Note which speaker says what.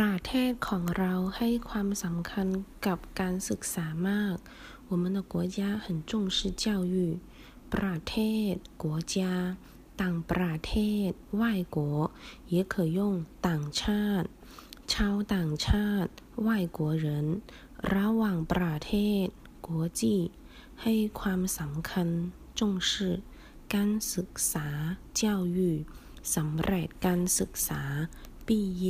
Speaker 1: ประเทศของเราให้ความสำคัญกับการศึกษามาก我们的国家很重视教育ประเทศ国家ต่างประเทศ外国也可用ต่างชาติชาวต่างชาติ外国人ระหว่างประเทศ国际ให้ความสำคัญ重视การศึกษา教育สำเร็จการศึกษา毕业